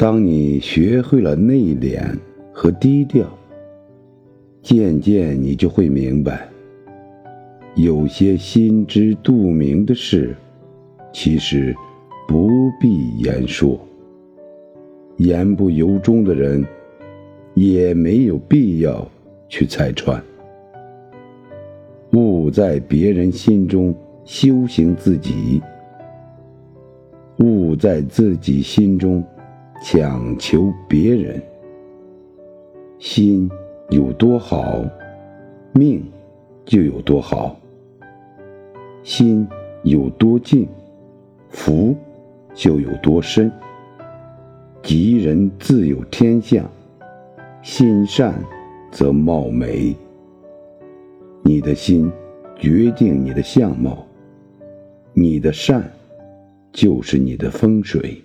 当你学会了内敛和低调，渐渐你就会明白，有些心知肚明的事，其实不必言说。言不由衷的人，也没有必要去拆穿。勿在别人心中修行自己，勿在自己心中强求别人。心有多好，命就有多好；心有多静，福就有多深。吉人自有天相，心善则貌美。你的心决定你的相貌，你的善就是你的风水。